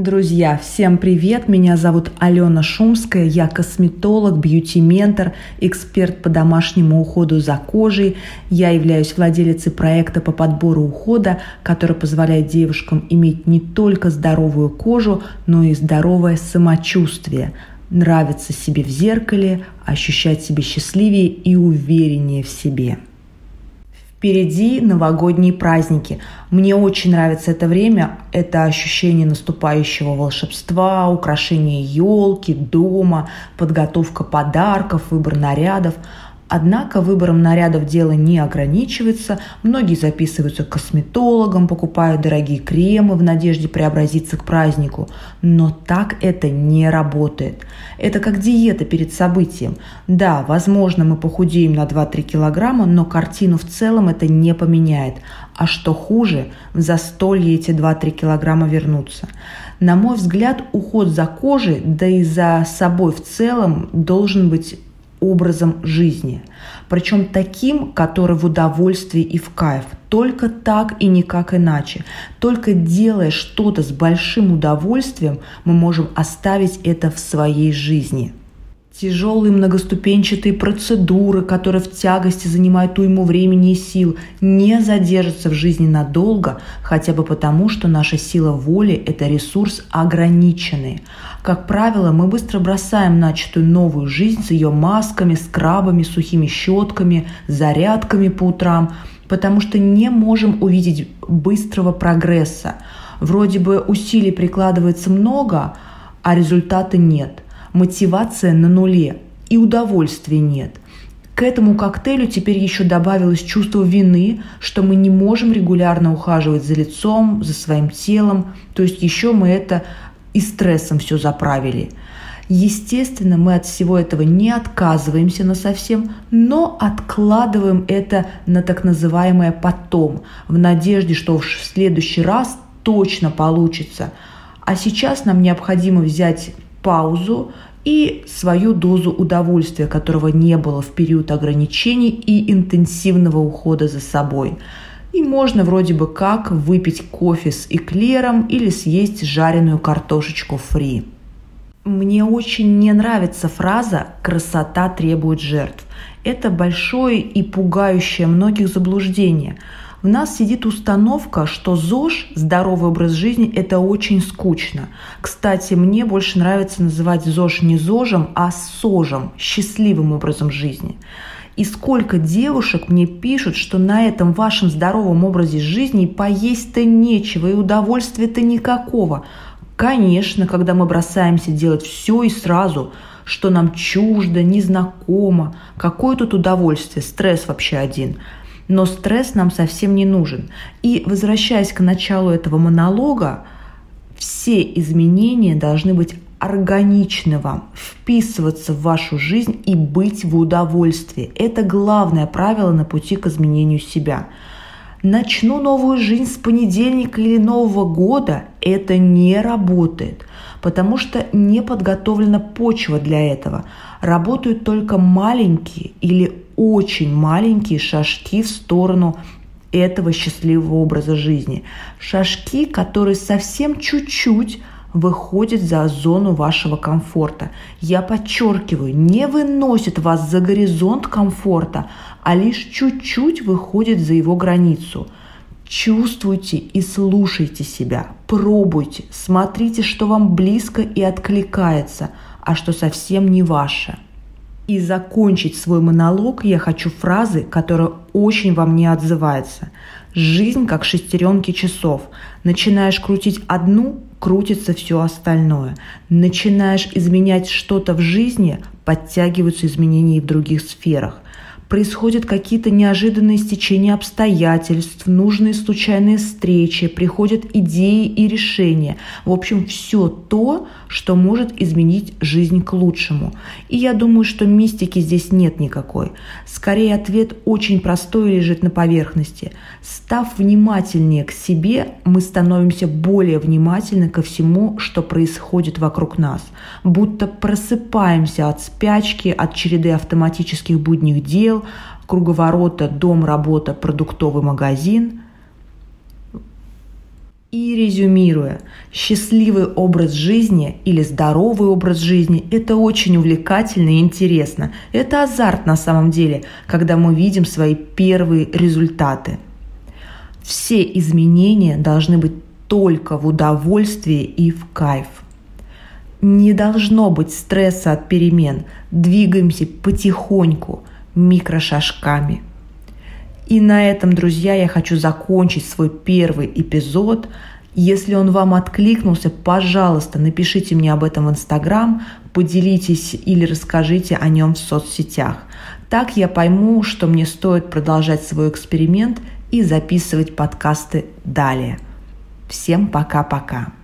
Друзья, всем привет! Меня зовут Алена Шумская, я косметолог, бьюти-ментор, эксперт по домашнему уходу за кожей. Я являюсь владелицей проекта по подбору ухода, который позволяет девушкам иметь не только здоровую кожу, но и здоровое самочувствие, нравиться себе в зеркале, ощущать себя счастливее и увереннее в себе. Впереди новогодние праздники. Мне очень нравится это время. Это ощущение наступающего волшебства, украшение елки, дома, подготовка подарков, выбор нарядов. Однако выбором нарядов дело не ограничивается. Многие записываются к косметологам, покупают дорогие кремы в надежде преобразиться к празднику. Но так это не работает. Это как диета перед событием. Да, возможно, мы похудеем на 2-3 килограмма, но картину в целом это не поменяет. А что хуже, в застолье эти 2-3 килограмма вернутся. На мой взгляд, уход за кожей, да и за собой в целом должен быть образом жизни. Причем таким, который в удовольствии и в кайф. Только так и никак иначе. Только делая что-то с большим удовольствием, мы можем оставить это в своей жизни – Тяжелые многоступенчатые процедуры, которые в тягости занимают уйму времени и сил, не задержатся в жизни надолго, хотя бы потому, что наша сила воли – это ресурс ограниченный. Как правило, мы быстро бросаем начатую новую жизнь с ее масками, скрабами, сухими щетками, зарядками по утрам, потому что не можем увидеть быстрого прогресса. Вроде бы усилий прикладывается много, а результата нет – мотивация на нуле и удовольствия нет. К этому коктейлю теперь еще добавилось чувство вины, что мы не можем регулярно ухаживать за лицом, за своим телом, то есть еще мы это и стрессом все заправили. Естественно, мы от всего этого не отказываемся на совсем, но откладываем это на так называемое потом, в надежде, что в следующий раз точно получится. А сейчас нам необходимо взять паузу и свою дозу удовольствия, которого не было в период ограничений и интенсивного ухода за собой. И можно вроде бы как выпить кофе с эклером или съесть жареную картошечку фри. Мне очень не нравится фраза «красота требует жертв». Это большое и пугающее многих заблуждение – в нас сидит установка, что ЗОЖ, здоровый образ жизни, это очень скучно. Кстати, мне больше нравится называть ЗОЖ не ЗОЖем, а СОЖем, счастливым образом жизни. И сколько девушек мне пишут, что на этом вашем здоровом образе жизни поесть-то нечего и удовольствия-то никакого. Конечно, когда мы бросаемся делать все и сразу, что нам чуждо, незнакомо, какое тут удовольствие, стресс вообще один – но стресс нам совсем не нужен. И возвращаясь к началу этого монолога, все изменения должны быть органичны вам, вписываться в вашу жизнь и быть в удовольствии. Это главное правило на пути к изменению себя. Начну новую жизнь с понедельника или Нового года – это не работает, потому что не подготовлена почва для этого. Работают только маленькие или очень маленькие шажки в сторону этого счастливого образа жизни. Шажки, которые совсем чуть-чуть выходят за зону вашего комфорта. Я подчеркиваю, не выносит вас за горизонт комфорта, а лишь чуть-чуть выходит за его границу. Чувствуйте и слушайте себя, пробуйте, смотрите, что вам близко и откликается, а что совсем не ваше – и закончить свой монолог я хочу фразы, которая очень во мне отзывается. Жизнь как шестеренки часов. Начинаешь крутить одну, крутится все остальное. Начинаешь изменять что-то в жизни, подтягиваются изменения и в других сферах происходят какие-то неожиданные стечения обстоятельств, нужные случайные встречи, приходят идеи и решения. В общем, все то, что может изменить жизнь к лучшему. И я думаю, что мистики здесь нет никакой. Скорее, ответ очень простой лежит на поверхности. Став внимательнее к себе, мы становимся более внимательны ко всему, что происходит вокруг нас. Будто просыпаемся от спячки, от череды автоматических будних дел, круговорота дом, работа, продуктовый магазин. И резюмируя, счастливый образ жизни или здоровый образ жизни – это очень увлекательно и интересно. Это азарт на самом деле, когда мы видим свои первые результаты. Все изменения должны быть только в удовольствии и в кайф. Не должно быть стресса от перемен. Двигаемся потихоньку, микрошажками – и на этом, друзья, я хочу закончить свой первый эпизод. Если он вам откликнулся, пожалуйста, напишите мне об этом в Инстаграм, поделитесь или расскажите о нем в соцсетях. Так я пойму, что мне стоит продолжать свой эксперимент и записывать подкасты далее. Всем пока-пока.